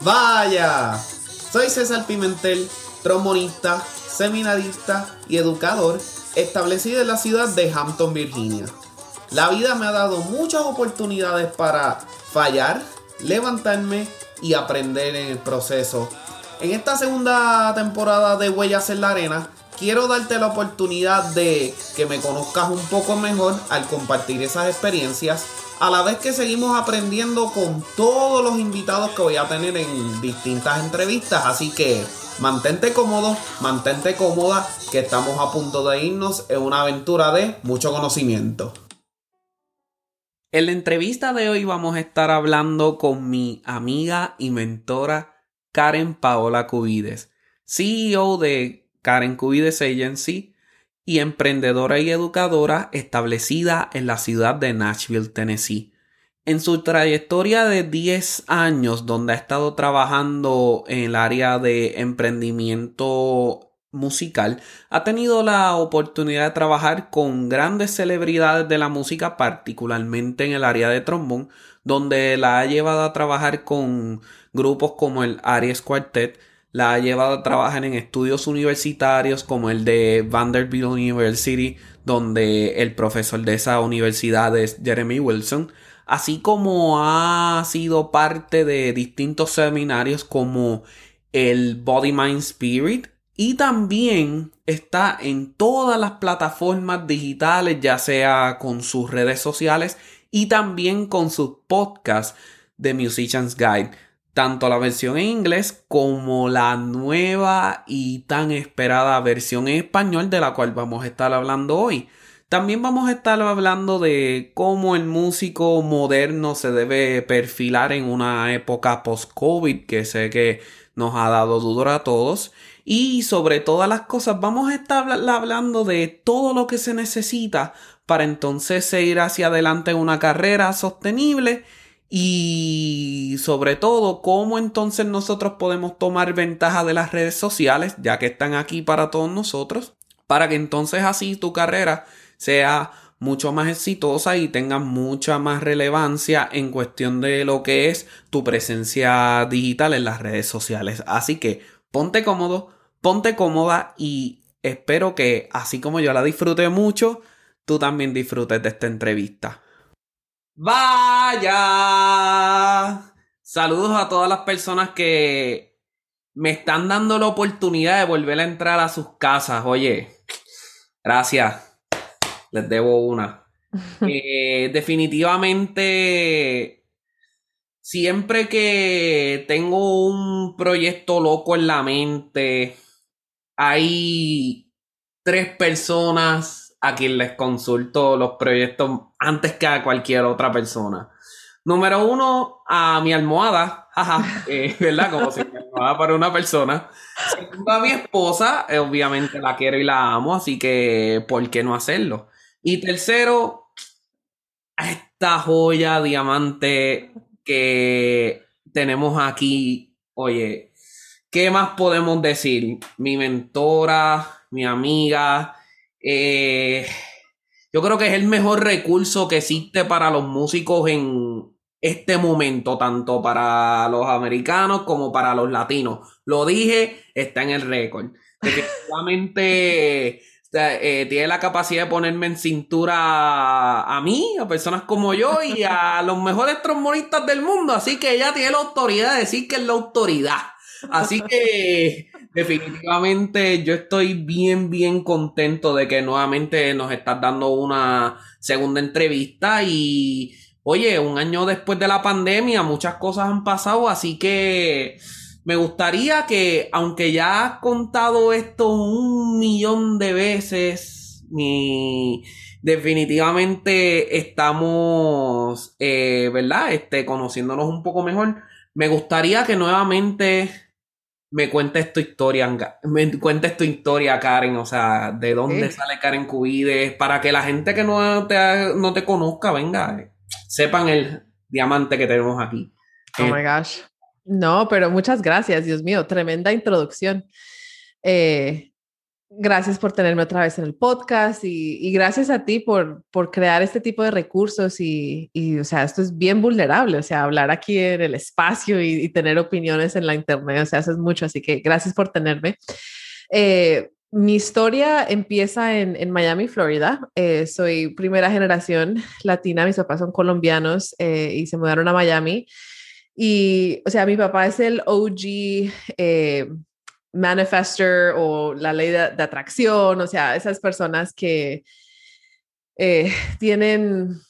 Vaya, soy César Pimentel, trombonista, seminarista y educador establecido en la ciudad de Hampton, Virginia. La vida me ha dado muchas oportunidades para fallar, levantarme y aprender en el proceso. En esta segunda temporada de Huellas en la Arena, quiero darte la oportunidad de que me conozcas un poco mejor al compartir esas experiencias, a la vez que seguimos aprendiendo con todos los invitados que voy a tener en distintas entrevistas. Así que mantente cómodo, mantente cómoda, que estamos a punto de irnos en una aventura de mucho conocimiento. En la entrevista de hoy vamos a estar hablando con mi amiga y mentora Karen Paola Cubides, CEO de Karen Cubides Agency y emprendedora y educadora establecida en la ciudad de Nashville, Tennessee. En su trayectoria de 10 años donde ha estado trabajando en el área de emprendimiento musical, ha tenido la oportunidad de trabajar con grandes celebridades de la música, particularmente en el área de trombón, donde la ha llevado a trabajar con grupos como el Aries Quartet, la ha llevado a trabajar en estudios universitarios como el de Vanderbilt University, donde el profesor de esa universidad es Jeremy Wilson, así como ha sido parte de distintos seminarios como el Body Mind Spirit, y también está en todas las plataformas digitales, ya sea con sus redes sociales y también con sus podcasts de Musicians Guide. Tanto la versión en inglés como la nueva y tan esperada versión en español de la cual vamos a estar hablando hoy. También vamos a estar hablando de cómo el músico moderno se debe perfilar en una época post-COVID que sé que nos ha dado duro a todos. Y sobre todas las cosas, vamos a estar hablando de todo lo que se necesita para entonces seguir hacia adelante en una carrera sostenible y sobre todo cómo entonces nosotros podemos tomar ventaja de las redes sociales, ya que están aquí para todos nosotros, para que entonces así tu carrera sea mucho más exitosa y tenga mucha más relevancia en cuestión de lo que es tu presencia digital en las redes sociales. Así que ponte cómodo, ponte cómoda y espero que así como yo la disfruté mucho, tú también disfrutes de esta entrevista. Vaya. Saludos a todas las personas que me están dando la oportunidad de volver a entrar a sus casas. Oye, gracias. Les debo una. Eh, definitivamente siempre que tengo un proyecto loco en la mente, hay tres personas a quien les consulto los proyectos antes que a cualquier otra persona. Número uno, a mi almohada, eh, ¿verdad? Como si mi almohada para una persona. Segundo, a mi esposa, eh, obviamente la quiero y la amo, así que ¿por qué no hacerlo? Y tercero, a esta joya diamante que tenemos aquí, oye, ¿qué más podemos decir? Mi mentora, mi amiga, eh, yo creo que es el mejor recurso que existe para los músicos en este momento, tanto para los americanos como para los latinos. Lo dije, está en el récord. Definitivamente eh, tiene la capacidad de ponerme en cintura a, mí, a personas como yo y a los mejores trombonistas del mundo. Así que ella tiene la autoridad de decir que es la autoridad. Así que definitivamente yo estoy bien, bien contento de que nuevamente nos estás dando una segunda entrevista y oye, un año después de la pandemia muchas cosas han pasado, así que me gustaría que, aunque ya has contado esto un millón de veces, mi, definitivamente estamos, eh, ¿verdad? Este, conociéndonos un poco mejor. Me gustaría que nuevamente me cuentes tu historia, me cuentes tu historia, Karen, o sea, de dónde sale Karen Cubides, para que la gente que no te, no te conozca, venga, sepan el diamante que tenemos aquí. Oh my gosh. No, pero muchas gracias, Dios mío, tremenda introducción. Eh, Gracias por tenerme otra vez en el podcast y, gracias a ti por, por, crear este tipo de recursos y, y, o sea, esto es bien vulnerable, o sea, hablar aquí en el espacio y, tener opiniones en la internet, o sea, eso es mucho, así que gracias por tenerme. Eh, mi historia empieza en, en Miami, Florida. Eh, soy primera generación latina, mis papás son colombianos eh, y se mudaron a Miami. Y, o sea, mi papá es el OG manifester o la ley de, atracción, o sea, esas personas que eh, tienen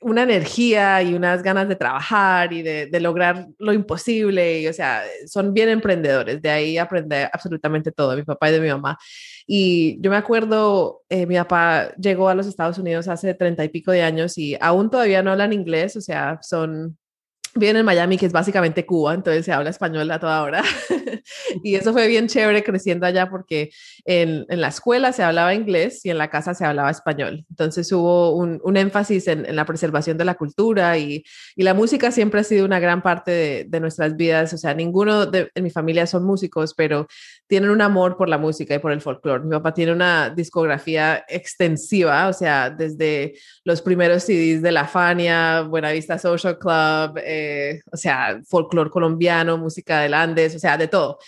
una energía y unas ganas de trabajar y de, lograr lo imposible, y, o sea, son bien emprendedores, de ahí aprendí absolutamente todo, mi papá y de mi mamá. Y yo me acuerdo, eh, mi papá llegó a los Estados Unidos hace treinta y pico de años y aún todavía no hablan inglés, o sea, son viene en Miami, que es básicamente Cuba, entonces se habla español a toda hora. y eso fue bien chévere creciendo allá porque en, en, la escuela se hablaba inglés y en la casa se hablaba español. Entonces hubo un, un énfasis en, en, la preservación de la cultura y, y, la música siempre ha sido una gran parte de, de nuestras vidas. O sea, ninguno de en mi familia son músicos, pero tienen un amor por la música y por el folclore. Mi papá tiene una discografía extensiva, o sea, desde los primeros CDs de La Fania, Buenavista Social Club, eh, o sea, folclore colombiano, música del Andes, o sea, de todo.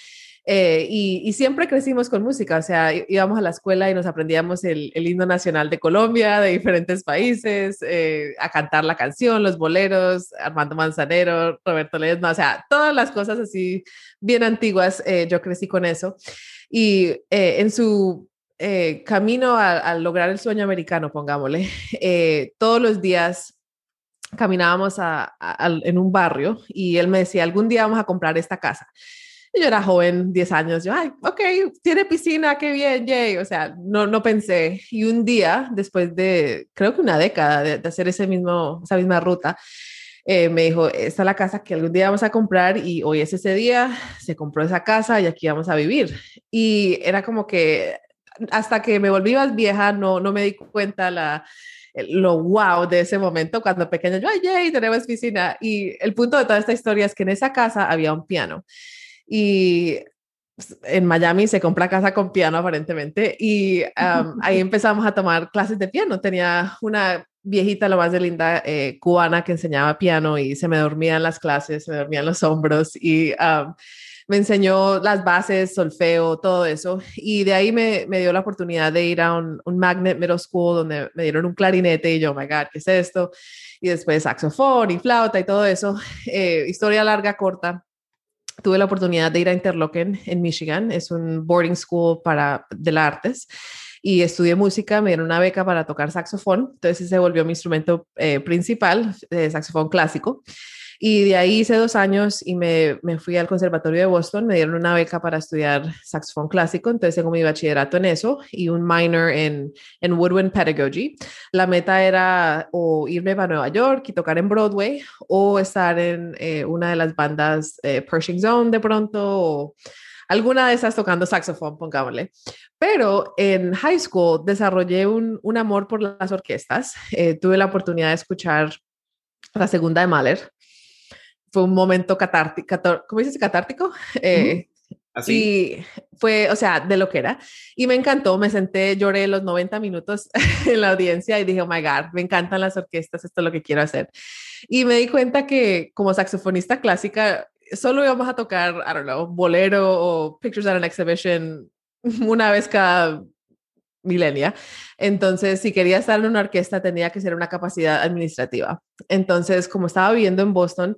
Eh, y, siempre crecimos con música, o sea, íbamos a la escuela y nos aprendíamos el, himno nacional de Colombia, de diferentes países, eh, a cantar la canción, los boleros, Armando Manzanero, Roberto Ledesma, o sea, todas las cosas así bien antiguas, eh, yo crecí con eso. Y en su camino a, lograr el sueño americano, pongámosle, todos los días caminábamos en un barrio y él me decía, algún día vamos a comprar esta casa yo era joven, 10 años, yo, ay, ok, tiene piscina, qué bien, yay. O sea, no, no pensé. Y un día, después de, creo que una década de, hacer ese mismo, esa misma ruta, eh, me dijo, esta es la casa que algún día vamos a comprar y hoy es ese día, se compró esa casa y aquí vamos a vivir. Y era como que hasta que me volví más vieja, no, no me di cuenta la, lo wow de ese momento cuando pequeña yo, ay, yay, tenemos piscina. Y el punto de toda esta historia es que en esa casa había un piano y en Miami se compra casa con piano aparentemente y ahí empezamos a tomar clases de piano. Tenía una viejita, lo más de linda, eh, cubana que enseñaba piano y se me dormía en las clases, se me dormían los hombros y me enseñó las bases, solfeo, todo eso. Y de ahí me, me dio la oportunidad de ir a un, un, magnet middle school donde me dieron un clarinete y yo, oh my God, ¿qué es esto? Y después saxofón y flauta y todo eso. Eh, historia larga, corta tuve la oportunidad de ir a Interlochen en Michigan, es un boarding school para de las artes. Y estudié música, me dieron una beca para tocar saxofón, entonces ese se volvió mi instrumento eh, principal, eh, saxofón clásico. Y de ahí hice dos años y me, me, fui al Conservatorio de Boston, me dieron una beca para estudiar saxofón clásico, entonces tengo mi bachillerato en eso y un minor en, en Woodwind Pedagogy. La meta era o irme para Nueva York y tocar en Broadway o estar en eh, una de las bandas eh, Pershing Zone de pronto o alguna de esas tocando saxofón, pongámosle. Pero en high school desarrollé un, un amor por las orquestas. Eh, tuve la oportunidad de escuchar la segunda de Mahler, fue un momento catártico, ¿cómo dices? Catártico. Eh, Así. Y fue, o sea, de lo que era. Y me encantó, me senté, lloré los 90 minutos en la audiencia y dije, oh my God, me encantan las orquestas, esto es lo que quiero hacer. Y me di cuenta que como saxofonista clásica, solo íbamos a tocar, I don't know, bolero o Pictures at an Exhibition una vez cada milenia. Entonces, si quería estar en una orquesta, tenía que ser una capacidad administrativa. Entonces, como estaba viviendo en Boston,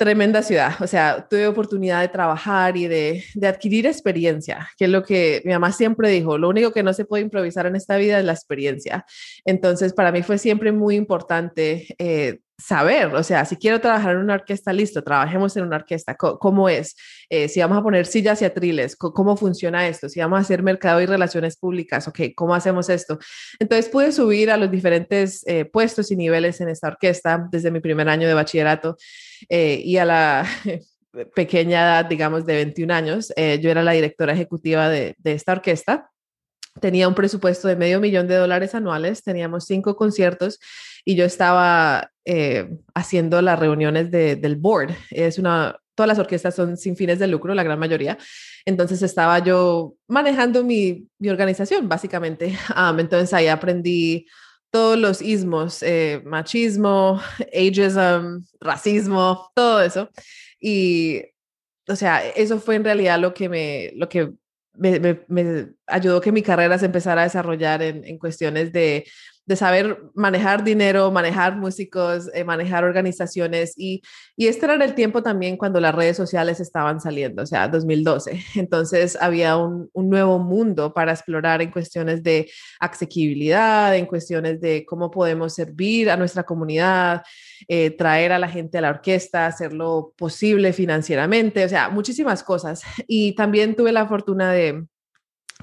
tremenda ciudad, o sea, tuve oportunidad de trabajar y de, de, adquirir experiencia, que es lo que mi mamá siempre dijo, lo único que no se puede improvisar en esta vida es la experiencia. Entonces, para mí fue siempre muy importante eh, saber, o sea, si quiero trabajar en una orquesta, listo, trabajemos en una orquesta, ¿cómo es? Eh, si vamos a poner sillas y atriles, ¿cómo funciona esto? Si vamos a hacer mercado y relaciones públicas, ok, ¿cómo hacemos esto? Entonces pude subir a los diferentes eh, puestos y niveles en esta orquesta desde mi primer año de bachillerato eh, y a la pequeña edad, digamos, de 21 años, yo era la directora ejecutiva de, de esta orquesta tenía un presupuesto de medio millón de dólares anuales, teníamos cinco conciertos y yo estaba eh, haciendo las reuniones del board. Es una todas las orquestas son sin fines de lucro, la gran mayoría. Entonces estaba yo manejando mi, mi organización, básicamente. entonces ahí aprendí todos los ismos, eh, machismo, ageism, racismo, todo eso. Y, o sea, eso fue en realidad lo que me, lo que me, ayudó que mi carrera se empezara a desarrollar en, en cuestiones de de saber manejar dinero, manejar músicos, eh, manejar organizaciones y, y este era el tiempo también cuando las redes sociales estaban saliendo, o sea, 2012. Entonces había un, un nuevo mundo para explorar en cuestiones de asequibilidad, en cuestiones de cómo podemos servir a nuestra comunidad, eh, traer a la gente a la orquesta, hacerlo posible financieramente, o sea, muchísimas cosas. Y también tuve la fortuna de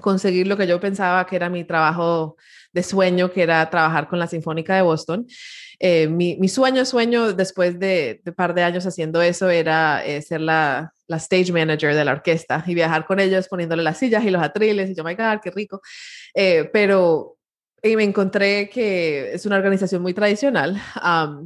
conseguir lo que yo pensaba que era mi trabajo de sueño, que era trabajar con la Sinfónica de Boston. Eh, mi, mi, sueño, sueño, después de, un par de años haciendo eso, era eh, ser la, la, stage manager de la orquesta y viajar con ellos poniéndole las sillas y los atriles y yo, my God, qué rico. Eh, pero y me encontré que es una organización muy tradicional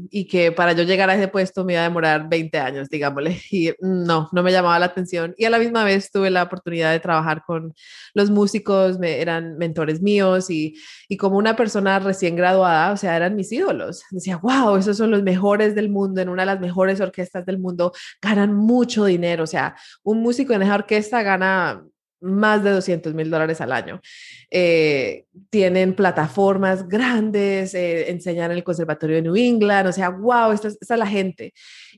y que para yo llegar a ese puesto me iba a demorar 20 años, digámosle, y no, no me llamaba la atención. Y a la misma vez tuve la oportunidad de trabajar con los músicos, eran mentores míos y, y como una persona recién graduada, o sea, eran mis ídolos. Decía, wow, esos son los mejores del mundo, en una de las mejores orquestas del mundo, ganan mucho dinero, o sea, un músico en esa orquesta gana más de 200 mil dólares al año. Eh, tienen plataformas grandes, eh, enseñan en el Conservatorio de New England, o sea, wow, esta, esta es la gente.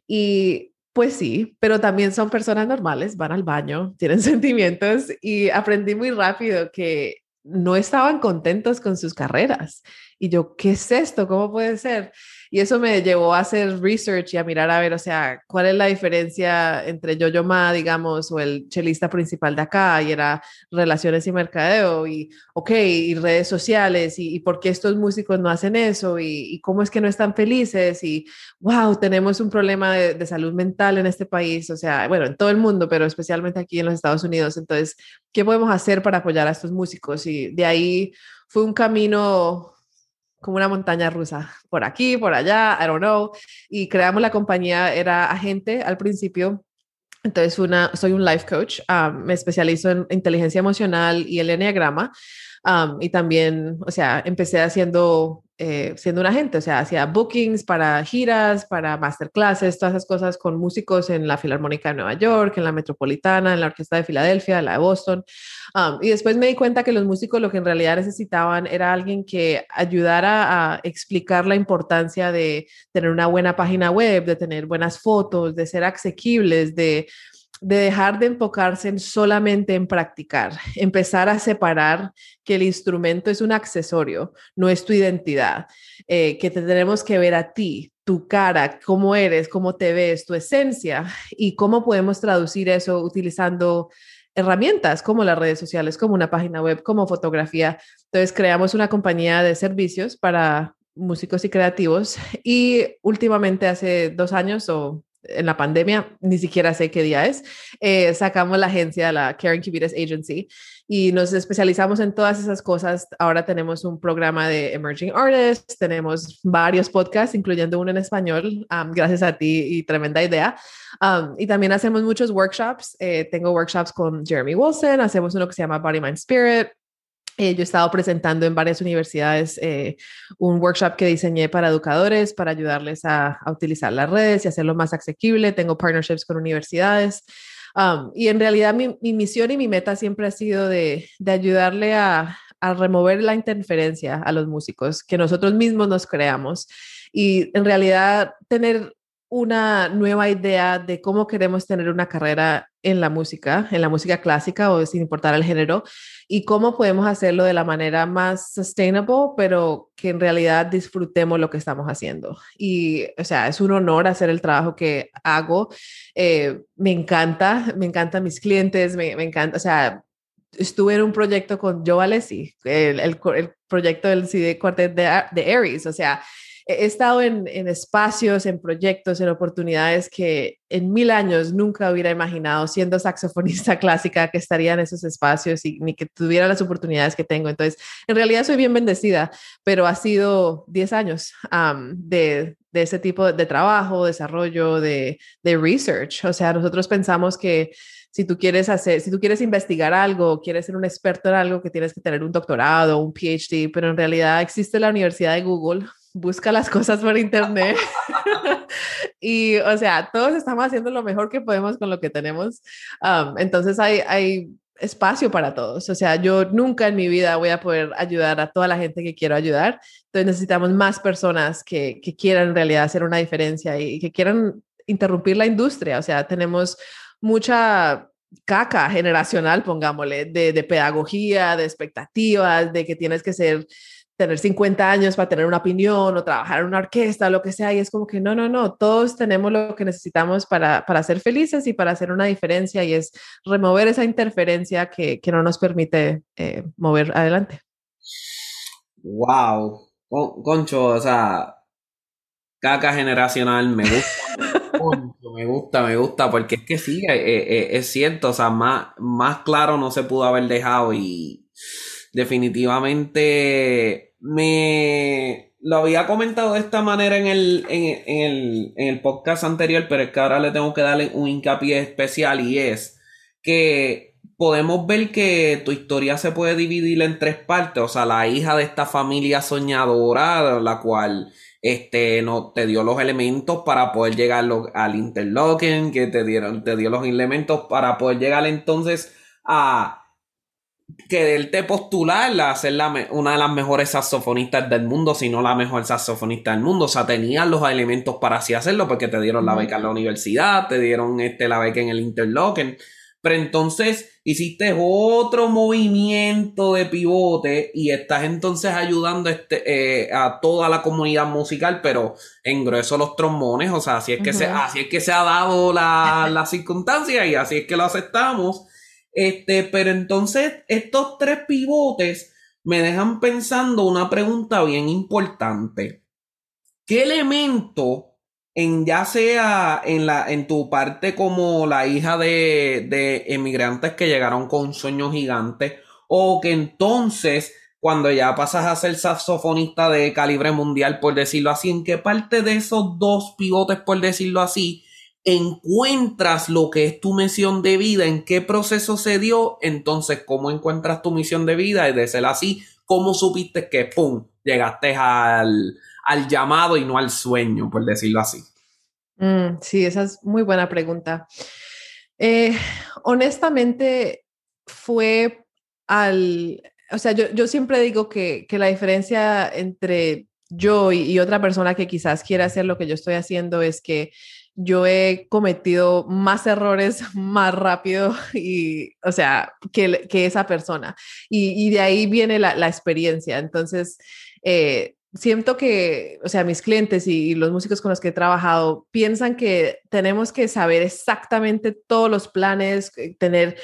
Y pues sí, pero también son personas normales, van al baño, tienen sentimientos y aprendí muy rápido que no estaban contentos con sus carreras. Y yo, ¿qué es esto? ¿Cómo puede ser? Y eso me llevó a hacer research y a mirar a ver, o sea, cuál es la diferencia entre Yo-Yo Ma, digamos, o el chelista principal de acá, y era relaciones y mercadeo, y ok, y redes sociales, y, por qué estos músicos no hacen eso, y, cómo es que no están felices, y wow, tenemos un problema de, de salud mental en este país, o sea, bueno, en todo el mundo, pero especialmente aquí en los Estados Unidos. Entonces, ¿qué podemos hacer para apoyar a estos músicos? Y de ahí fue un camino como una montaña rusa, por aquí, por allá, I don't know. Y creamos la compañía, era agente al principio. Entonces, una, soy un life coach, me especializo en inteligencia emocional y el enneagrama. Y también, o sea, empecé haciendo, eh, siendo un agente, o sea, hacía bookings para giras, para masterclasses, todas esas cosas con músicos en la Filarmónica de Nueva York, en la Metropolitana, en la Orquesta de Filadelfia, la de Boston. Y después me di cuenta que los músicos lo que en realidad necesitaban era alguien que ayudara a explicar la importancia de tener una buena página web, de tener buenas fotos, de ser asequibles, de de dejar de enfocarse en solamente en practicar, empezar a separar que el instrumento es un accesorio, no es tu identidad, eh, que te tenemos que ver a ti, tu cara, cómo eres, cómo te ves, tu esencia y cómo podemos traducir eso utilizando herramientas como las redes sociales, como una página web, como fotografía. Entonces creamos una compañía de servicios para músicos y creativos y últimamente hace dos años o en la pandemia, ni siquiera sé qué día es, eh, sacamos la agencia, la Karen Cubitas Agency, y nos especializamos en todas esas cosas. Ahora tenemos un programa de Emerging Artists, tenemos varios podcasts, incluyendo uno en español, gracias a ti y tremenda idea. y también hacemos muchos workshops. Eh, tengo workshops con Jeremy Wilson, hacemos uno que se llama Body, Mind, Spirit, eh, yo he estado presentando en varias universidades eh, un workshop que diseñé para educadores para ayudarles a, utilizar las redes y hacerlo más asequible. Tengo partnerships con universidades. Y en realidad mi, misión y mi meta siempre ha sido de, de ayudarle a, a, remover la interferencia a los músicos, que nosotros mismos nos creamos y en realidad tener una nueva idea de cómo queremos tener una carrera en la música, en la música clásica o sin importar el género, y cómo podemos hacerlo de la manera más sustainable, pero que en realidad disfrutemos lo que estamos haciendo. Y, o sea, es un honor hacer el trabajo que hago. Eh, me encanta, me encantan mis clientes, me, encanta, o sea, estuve en un proyecto con Joe Alessi, el, el, el proyecto del CD Quartet de, de Aries, o sea, he estado en, espacios, en proyectos, en oportunidades que en mil años nunca hubiera imaginado, siendo saxofonista clásica, que estaría en esos espacios y ni que tuviera las oportunidades que tengo. Entonces, en realidad soy bien bendecida, pero ha sido 10 años de, de ese tipo de trabajo, desarrollo, de, de research. O sea, nosotros pensamos que si tú quieres hacer, si tú quieres investigar algo, quieres ser un experto en algo, que tienes que tener un doctorado, un PhD, pero en realidad existe la Universidad de Google, busca las cosas por internet. y, o sea, todos estamos haciendo lo mejor que podemos con lo que tenemos. Um, entonces hay, hay espacio para todos. O sea, yo nunca en mi vida voy a poder ayudar a toda la gente que quiero ayudar. Entonces necesitamos más personas que, que quieran en realidad hacer una diferencia y que quieran interrumpir la industria. O sea, tenemos mucha caca generacional, pongámosle, de, pedagogía, de expectativas, de que tienes que ser, tener 50 años para tener una opinión o trabajar en una orquesta, lo que sea, y es como que no, no, no, todos tenemos lo que necesitamos para, para ser felices y para hacer una diferencia, y es remover esa interferencia que, que no nos permite eh, mover adelante. Wow, Concho, o sea, caca generacional, me gusta me gusta, me gusta, porque es que sí, eh, eh, eh, es cierto, o sea, más, más claro no se pudo haber dejado y definitivamente me lo había comentado de esta manera en el, en, el, podcast anterior, pero es que ahora le tengo que darle un hincapié especial y es que podemos ver que tu historia se puede dividir en tres partes, o sea, la hija de esta familia soñadora, la cual este, no, te dio los elementos para poder llegar al interlocking, que te dieron, te dio los elementos para poder llegar entonces a te postularla a ser la, una de las mejores saxofonistas del mundo, si no la mejor saxofonista del mundo. O sea, tenían los elementos para así hacerlo, porque te dieron la beca en la universidad, te dieron este, la beca en el interlocking. Pero entonces hiciste otro movimiento de pivote y estás entonces ayudando este, eh, a toda la comunidad musical, pero en grueso los trombones, o sea, así es que, se, así es que se ha dado la, la circunstancia y así es que lo aceptamos. Este, pero entonces estos tres pivotes me dejan pensando una pregunta bien importante. ¿Qué elemento en ya sea en la en tu parte como la hija de, de emigrantes que llegaron con un sueño gigante o que entonces cuando ya pasas a ser saxofonista de calibre mundial por decirlo así en qué parte de esos dos pivotes por decirlo así encuentras lo que es tu misión de vida en qué proceso se dio entonces cómo encuentras tu misión de vida y de ser así cómo supiste que pum llegaste al al llamado y no al sueño, por decirlo así? Mm, sí, esa es muy buena pregunta. Eh, honestamente, fue al, o sea, yo, siempre digo que, la diferencia entre yo y, otra persona que quizás quiera hacer lo que yo estoy haciendo es que yo he cometido más errores más rápido y, o sea, que, esa persona. Y, de ahí viene la, la experiencia. Entonces, eh, siento que, o sea, mis clientes y, los músicos con los que he trabajado piensan que tenemos que saber exactamente todos los planes, eh, tener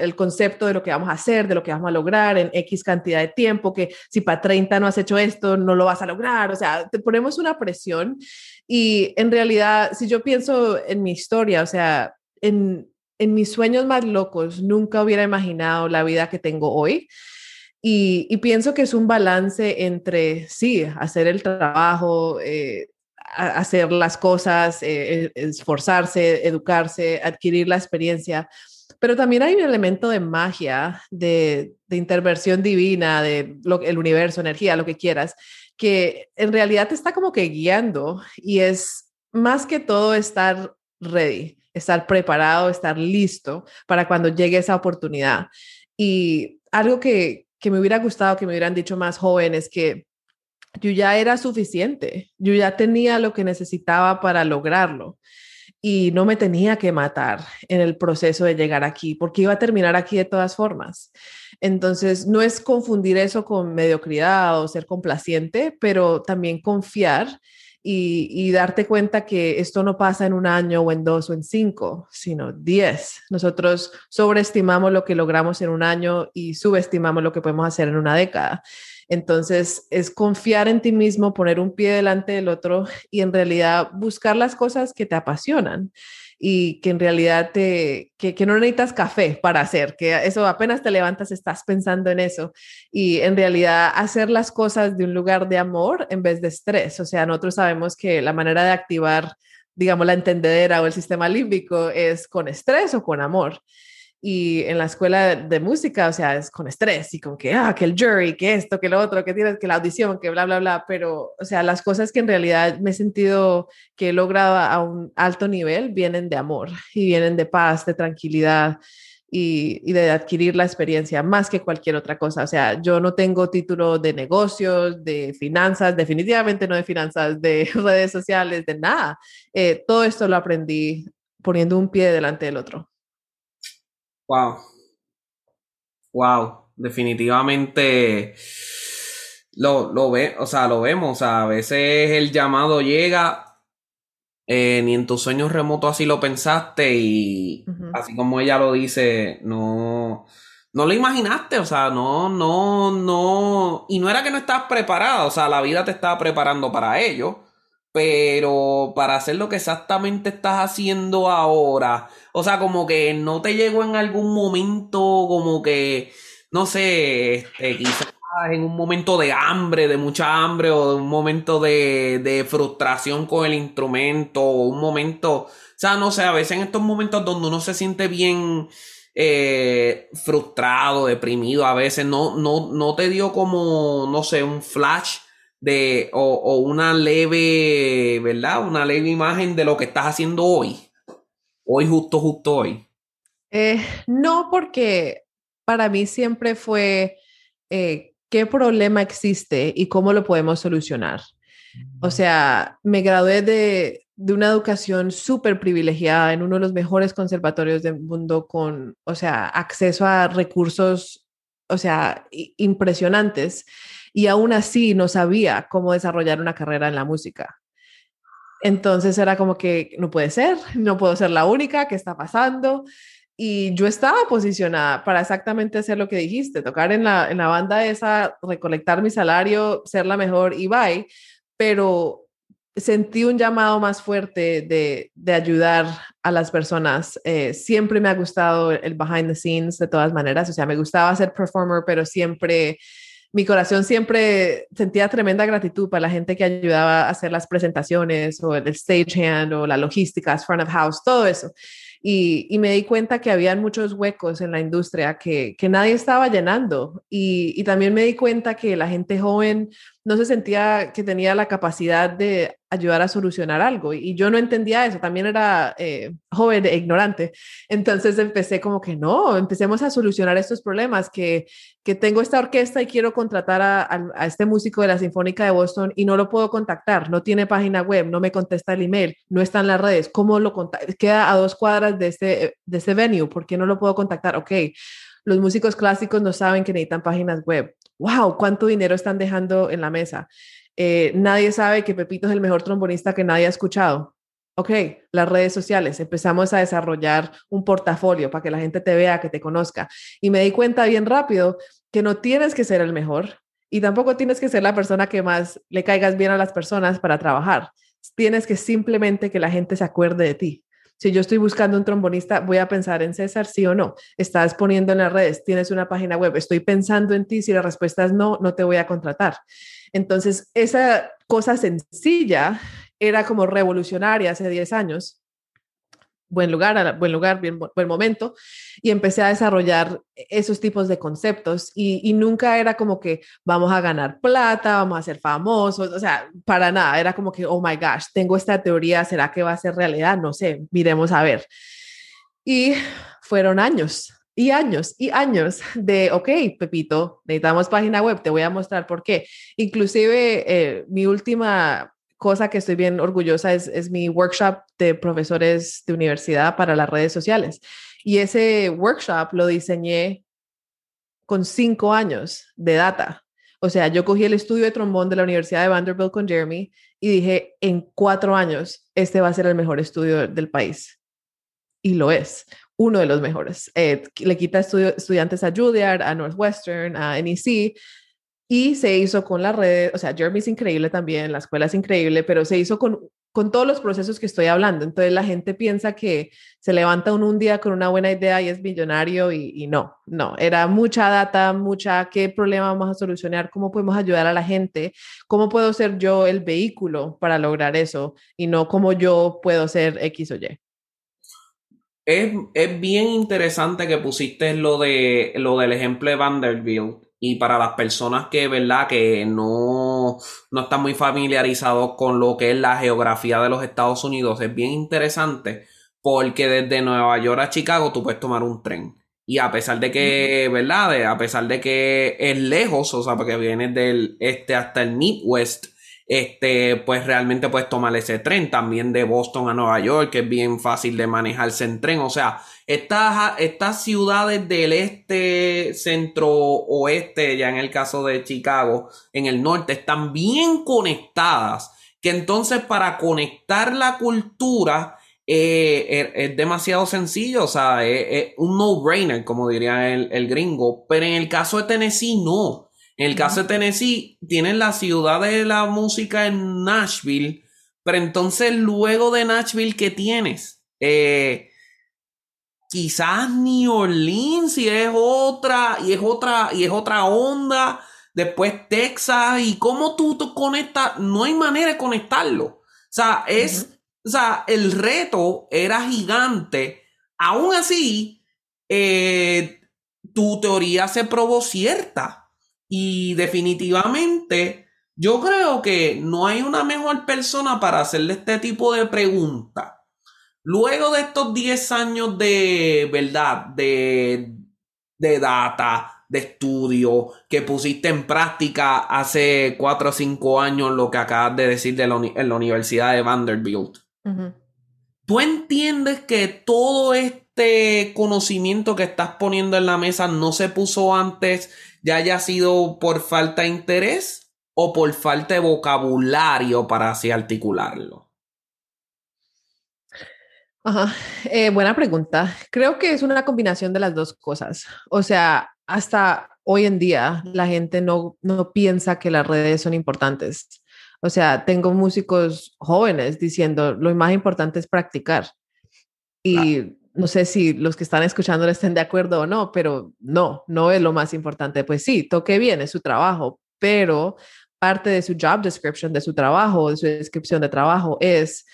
el concepto de lo que vamos a hacer, de lo que vamos a lograr en X cantidad de tiempo, que si para 30 no has hecho esto, no lo vas a lograr. O sea, te ponemos una presión y en realidad, si yo pienso en mi historia, o sea, en, en mis sueños más locos, nunca hubiera imaginado la vida que tengo hoy. Y, pienso que es un balance entre, sí, hacer el trabajo, eh, hacer las cosas, eh, e, esforzarse, educarse, adquirir la experiencia, pero también hay un elemento de magia, de, de intervención divina, de lo, el universo, energía, lo que quieras, que en realidad está como que guiando y es más que todo estar ready, estar preparado, estar listo para cuando llegue esa oportunidad. Y algo que, que me hubiera gustado que me hubieran dicho más jóvenes que yo ya era suficiente, yo ya tenía lo que necesitaba para lograrlo y no me tenía que matar en el proceso de llegar aquí, porque iba a terminar aquí de todas formas. Entonces, no es confundir eso con mediocridad o ser complaciente, pero también confiar y, darte cuenta que esto no pasa en un año o en dos o en cinco, sino diez. Nosotros sobreestimamos lo que logramos en un año y subestimamos lo que podemos hacer en una década. Entonces, es confiar en ti mismo, poner un pie delante del otro y en realidad buscar las cosas que te apasionan y que en realidad te, que, que, no necesitas café para hacer, que eso apenas te levantas estás pensando en eso y en realidad hacer las cosas de un lugar de amor en vez de estrés. O sea, nosotros sabemos que la manera de activar, digamos, la entendedera o el sistema límbico es con estrés o con amor y en la escuela de música, o sea, es con estrés y con que, ah, que el jury, que esto, que lo otro, que tienes, que la audición, que bla, bla, bla, pero, o sea, las cosas que en realidad me he sentido que he logrado a un alto nivel vienen de amor y vienen de paz, de tranquilidad y, y de adquirir la experiencia más que cualquier otra cosa. O sea, yo no tengo título de negocios, de finanzas, definitivamente no de finanzas, de redes sociales, de nada. Eh, todo esto lo aprendí poniendo un pie delante del otro. Wow. Wow. Definitivamente lo, lo ve, o sea, lo vemos. a veces el llamado llega, eh, ni en tus sueños remotos así lo pensaste, y así como ella lo dice, no, no lo imaginaste, o sea, no, no, no. Y no era que no estabas preparado, o sea, la vida te estaba preparando para ello pero para hacer lo que exactamente estás haciendo ahora, o sea, como que no te llegó en algún momento, como que, no sé, este, quizás en un momento de hambre, de mucha hambre, o de un momento de, de frustración con el instrumento, o un momento, o sea, no sé, a veces en estos momentos donde uno se siente bien eh, frustrado, deprimido, a veces no, no, no te dio como, no sé, un flash de, o, una leve, ¿verdad? Una leve imagen de lo que estás haciendo hoy. Hoy, justo, justo hoy. Eh, no, porque para mí siempre fue eh, qué problema existe y cómo lo podemos solucionar. O sea, me gradué de, de una educación súper privilegiada en uno de los mejores conservatorios del mundo con, o sea, acceso a recursos, o sea, impresionantes y aún así no sabía cómo desarrollar una carrera en la música. Entonces era como que no puede ser, no puedo ser la única que está pasando. Y yo estaba posicionada para exactamente hacer lo que dijiste, tocar en la, en la banda esa, recolectar mi salario, ser la mejor y bye, pero sentí un llamado más fuerte de, de ayudar a las personas. Eh, siempre me ha gustado el behind the scenes de todas maneras, o sea, me gustaba ser performer, pero siempre mi corazón siempre sentía tremenda gratitud para la gente que ayudaba a hacer las presentaciones o el stagehand o la logística, front of house, todo eso. Y, me di cuenta que habían muchos huecos en la industria que, nadie estaba llenando. Y, también me di cuenta que la gente joven no se sentía que tenía la capacidad de ayudar a solucionar algo. Y yo no entendía eso, también era eh, joven e ignorante. Entonces empecé como que no, empecemos a solucionar estos problemas, que, que tengo esta orquesta y quiero contratar a, este músico de la Sinfónica de Boston y no lo puedo contactar, no tiene página web, no me contesta el email, no está en las redes, ¿cómo lo contacto? Queda a dos cuadras de este, de este venue, ¿por qué no lo puedo contactar? Ok, los músicos clásicos no saben que necesitan páginas web. ¡Wow! ¿Cuánto dinero están dejando en la mesa? Eh, nadie sabe que Pepito es el mejor trombonista que nadie ha escuchado. Ok, las redes sociales, empezamos a desarrollar un portafolio para que la gente te vea, que te conozca. Y me di cuenta bien rápido que no tienes que ser el mejor y tampoco tienes que ser la persona que más le caigas bien a las personas para trabajar. Tienes que simplemente que la gente se acuerde de ti. Si yo estoy buscando un trombonista, voy a pensar en César, sí o no. Estás poniendo en las redes, tienes una página web, estoy pensando en ti. Si la respuesta es no, no te voy a contratar. Entonces, esa cosa sencilla era como revolucionaria hace 10 años buen lugar, buen lugar, bien, buen momento, y empecé a desarrollar esos tipos de conceptos y, nunca era como que vamos a ganar plata, vamos a ser famosos, o sea, para nada, era como que, oh my gosh, tengo esta teoría, ¿será que va a ser realidad? No sé, miremos a ver. Y fueron años y años y años de, ok, Pepito, necesitamos página web, te voy a mostrar por qué. Inclusive eh, mi última cosa que estoy bien orgullosa es, mi workshop de profesores de universidad para las redes sociales. Y ese workshop lo diseñé con cinco años de data, O sea, yo cogí el estudio de trombón de la Universidad de Vanderbilt con Jeremy y dije, en cuatro años, este va a ser el mejor estudio del país. Y lo es, uno de los mejores. Eh, le quita estudiantes a Juilliard, a Northwestern, a NEC, y se hizo con las redes, o sea, Jeremy es increíble también, la escuela es increíble, pero se hizo con, con todos los procesos que estoy hablando. Entonces la gente piensa que se levanta un, día con una buena idea y es millonario y, y, no, no, era mucha data, mucha, qué problema vamos a solucionar, cómo podemos ayudar a la gente, cómo puedo ser yo el vehículo para lograr eso y no cómo yo puedo ser X o Y. Es, es bien interesante que pusiste lo, de, lo del ejemplo de Vanderbilt y para las personas que, ¿verdad? Que no, no están muy familiarizados con lo que es la geografía de los Estados Unidos, es bien interesante porque desde Nueva York a Chicago tú puedes tomar un tren. Y a pesar de que, ¿verdad? a pesar de que es lejos, o sea, porque vienes del este hasta el Midwest, este, pues realmente puedes tomar ese tren. También de Boston a Nueva York, que es bien fácil de manejarse en tren. O sea, estas, estas ciudades del este, centro, oeste, ya en el caso de Chicago, en el norte, están bien conectadas. Que entonces para conectar la cultura eh, er, es, demasiado sencillo, o sea, es, un no-brainer, como diría el, el gringo. Pero en el caso de Tennessee, no. En el caso de Tennessee, tienen la ciudad de la música en Nashville, pero entonces luego de Nashville, ¿qué tienes? Eh, quizás New Orleans y es otra, y es otra, y es otra onda. Después Texas, y cómo tú, tú conectas, no hay manera de conectarlo. O sea, es, o sea, el reto era gigante. Aún así, eh, tu teoría se probó cierta. Y definitivamente, yo creo que no hay una mejor persona para hacerle este tipo de preguntas. Luego de estos 10 años de verdad, de, de data, de estudio, que pusiste en práctica hace 4 o 5 años lo que acabas de decir de la, en la Universidad de Vanderbilt. ¿Tú entiendes que todo este conocimiento que estás poniendo en la mesa no se puso antes ya haya sido por falta de interés o por falta de vocabulario para así articularlo? Ajá, eh, buena pregunta. Creo que es una combinación de las dos cosas. O sea, hasta hoy en día la gente no, no piensa que las redes son importantes. O sea, tengo músicos jóvenes diciendo lo más importante es practicar. Y no sé si los que están escuchando estén de acuerdo o no, pero no, no es lo más importante. Pues sí, toque bien, es su trabajo, pero parte de su job description, de su trabajo, de su descripción de trabajo es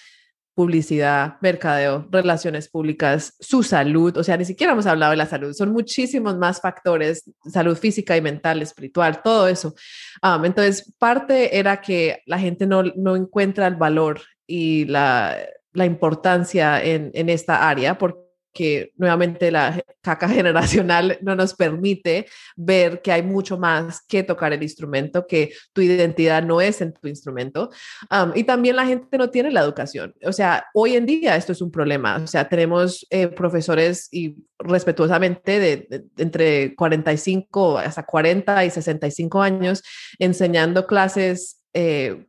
publicidad, mercadeo, relaciones públicas, su salud, o sea, ni siquiera hemos hablado de la salud, son muchísimos más factores, salud física y mental, espiritual, todo eso. Um, entonces, parte era que la gente no, no encuentra el valor y la, la importancia en, en esta área, porque que nuevamente la caca generacional no nos permite ver que hay mucho más que tocar el instrumento, que tu identidad no es en tu instrumento. y también la gente no tiene la educación. O sea, hoy en día esto es un problema. O sea, tenemos eh, profesores y respetuosamente de, entre 45 hasta 40 y 65 años enseñando clases eh,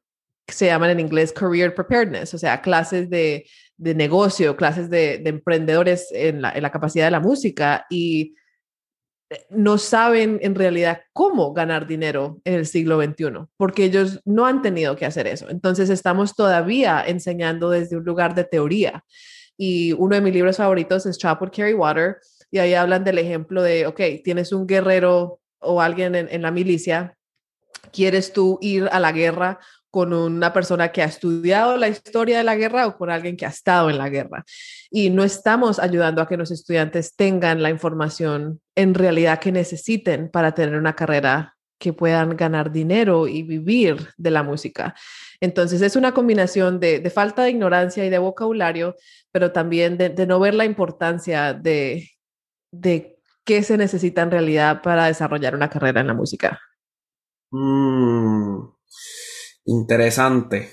que se llaman en inglés career preparedness, o sea, clases de de negocio, clases de, emprendedores en la, capacidad de la música y eh, no saben en realidad cómo ganar dinero en el siglo XXI, porque ellos no han tenido que hacer eso. Entonces estamos todavía enseñando desde un lugar de teoría. Y uno de mis libros favoritos es Chop Carry Water, y ahí hablan del ejemplo de, ok, tienes un guerrero o alguien en, en la milicia, quieres tú ir a la guerra con una persona que ha estudiado la historia de la guerra o con alguien que ha estado en la guerra. Y no estamos ayudando a que los estudiantes tengan la información en realidad que necesiten para tener una carrera que puedan ganar dinero y vivir de la música. Entonces es una combinación de, falta de ignorancia y de vocabulario, pero también de, no ver la importancia de, de qué se necesita en realidad para desarrollar una carrera en la música. Mm. Interesante.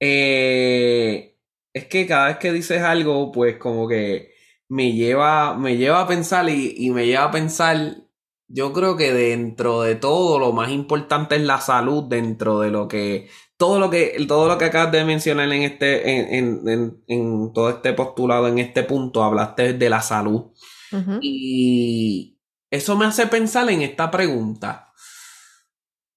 Eh, es que cada vez que dices algo, pues como que me lleva, me lleva a pensar y, me lleva a pensar yo creo que dentro de todo lo más importante es la salud dentro de lo que todo lo que todo lo que acabas de mencionar en este en, todo este postulado en este punto hablaste de la salud. Y eso me hace pensar en esta pregunta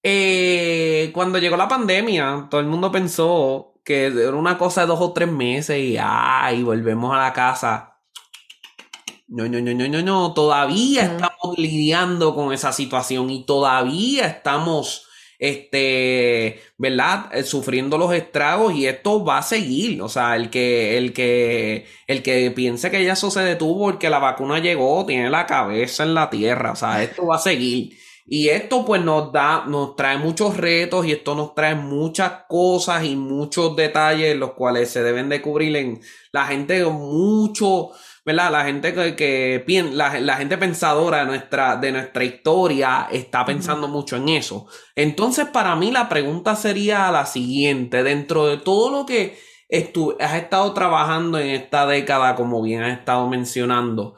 eh, cuando llegó la pandemia todo el mundo pensó que era una cosa de dos o tres meses y ay volvemos a la casa no, no, no, no, no, no. Todavía estamos lidiando con esa situación y todavía estamos, este, ¿verdad? Eh, sufriendo los estragos y esto va a seguir. O sea, el que, el que, el que piense que ya eso se detuvo porque la vacuna llegó, tiene la cabeza en la tierra. O sea, esto va a seguir. Y esto pues nos da, nos trae muchos retos y esto nos trae muchas cosas y muchos detalles los cuales se deben de cubrir en la gente mucho, ¿verdad? La gente que, que la, gente pensadora de nuestra, de nuestra historia está pensando mucho en eso. Entonces, para mí la pregunta sería la siguiente. Dentro de todo lo que has estado trabajando en esta década, como bien has estado mencionando,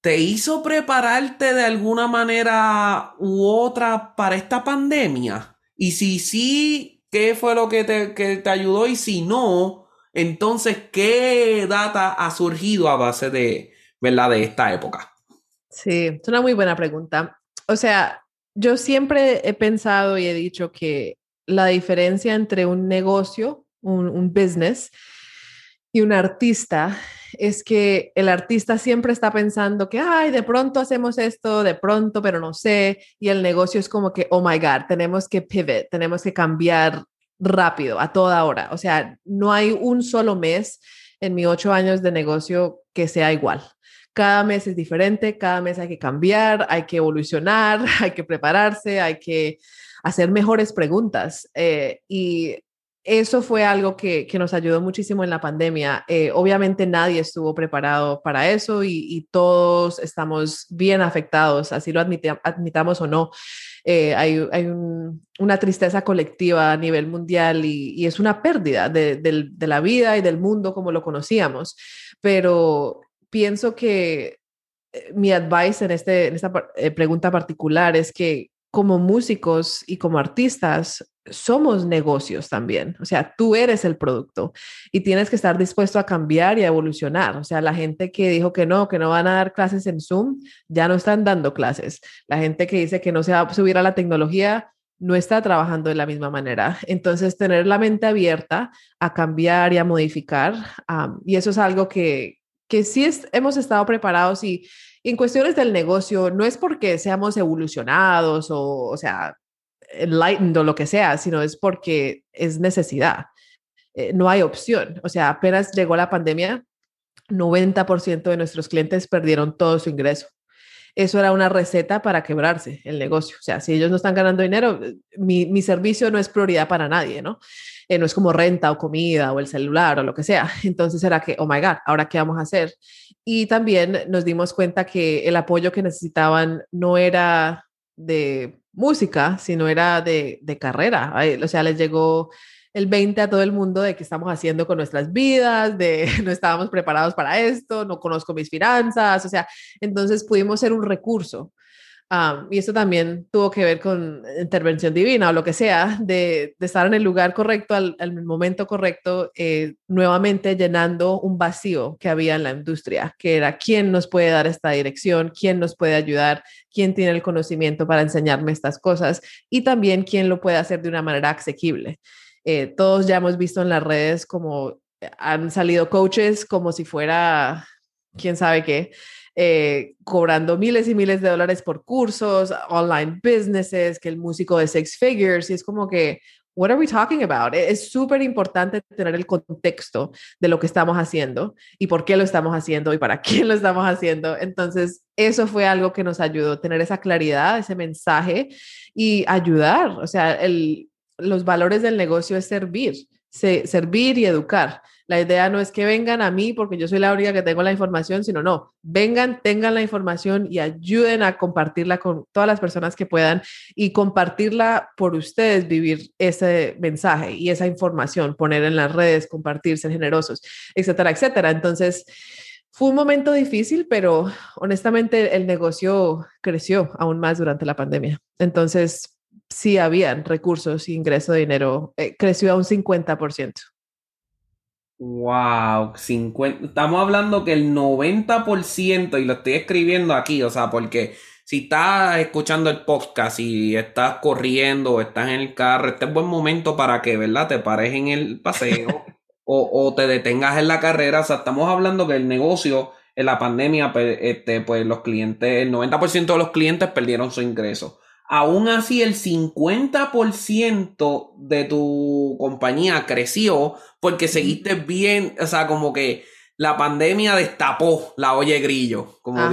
¿te hizo prepararte de alguna manera u otra para esta pandemia? Y si sí, ¿qué fue lo que te, que te ayudó? Y si no, entonces, ¿qué data ha surgido a base de, ¿verdad? de esta época? Sí, es una muy buena pregunta. O sea, yo siempre he pensado y he dicho que la diferencia entre un negocio, un, business, y un artista es que el artista siempre está pensando que, ay, de pronto hacemos esto, de pronto, pero no sé, y el negocio es como que, oh my God, tenemos que pivot, tenemos que cambiar rápido, a toda hora. O sea, no hay un solo mes en mis ocho años de negocio que sea igual. Cada mes es diferente, cada mes hay que cambiar, hay que evolucionar, hay que prepararse, hay que hacer mejores preguntas. Eh, y eso fue algo que, nos ayudó muchísimo en la pandemia. Eh, obviamente nadie estuvo preparado para eso y, todos estamos bien afectados, así lo admitamos o no. Eh, hay, una tristeza colectiva a nivel mundial y, es una pérdida de, la vida y del mundo como lo conocíamos. Pero pienso que eh, mi advice en, este, en esta pregunta particular es que como músicos y como artistas somos negocios también. O sea, tú eres el producto y tienes que estar dispuesto a cambiar y a evolucionar. O sea, la gente que dijo que no, que no van a dar clases en Zoom, ya no están dando clases. La gente que dice que no se va a subir a la tecnología, no está trabajando de la misma manera. Entonces, tener la mente abierta a cambiar y a modificar. y eso es algo que, que sí hemos estado preparados y en cuestiones del negocio, no es porque seamos evolucionados o, o sea, enlightened o lo que sea, sino es porque es necesidad. Eh, no hay opción. O sea, apenas llegó la pandemia, 90% de nuestros clientes perdieron todo su ingreso. Eso era una receta para quebrarse el negocio. O sea, si ellos no están ganando dinero, mi, mi servicio no es prioridad para nadie, ¿no? Eh, no es como renta o comida o el celular o lo que sea. Entonces era que, oh my God, ¿ahora qué vamos a hacer? Y también nos dimos cuenta que el apoyo que necesitaban no era de música, sino era de, de carrera. O sea, les llegó el 20 a todo el mundo de qué estamos haciendo con nuestras vidas, de no estábamos preparados para esto, no conozco mis finanzas, o sea, entonces pudimos ser un recurso y esto también tuvo que ver con intervención divina o lo que sea, de, estar en el lugar correcto, al, momento correcto, eh, nuevamente llenando un vacío que había en la industria, que era quién nos puede dar esta dirección, quién nos puede ayudar, quién tiene el conocimiento para enseñarme estas cosas y también quién lo puede hacer de una manera asequible. Eh, todos ya hemos visto en las redes como han salido coaches como si fuera quién sabe qué. Eh, cobrando miles y miles de dólares por cursos, online businesses, que el músico de six figures, y es como que, what are we talking about? E-, es súper importante tener el contexto de lo que estamos haciendo y por qué lo estamos haciendo y para quién lo estamos haciendo. Entonces, eso fue algo que nos ayudó, tener esa claridad, ese mensaje y ayudar. O sea, el, los valores del negocio es servir, servir y educar. La idea no es que vengan a mí porque yo soy la única que tengo la información, sino no, vengan, tengan la información y ayuden a compartirla con todas las personas que puedan y compartirla por ustedes, vivir ese mensaje y esa información, poner en las redes, compartir, ser generosos, etcétera, etcétera. Entonces, fue un momento difícil, pero honestamente el negocio creció aún más durante la pandemia. Entonces, sí habían recursos y ingreso de dinero, eh, creció a un 50%. Wow, 50. Estamos hablando que el 90%, y lo estoy escribiendo aquí, o sea, porque si estás escuchando el podcast y estás corriendo o estás en el carro, este es buen momento para que, ¿verdad? Te pares en el paseo o, o, te detengas en la carrera. O sea, estamos hablando que el negocio en la pandemia, este, pues los clientes, el 90% de los clientes perdieron su ingreso aún así el 50% de tu compañía creció porque seguiste bien, o sea, como que la pandemia destapó la olla de grillo, como,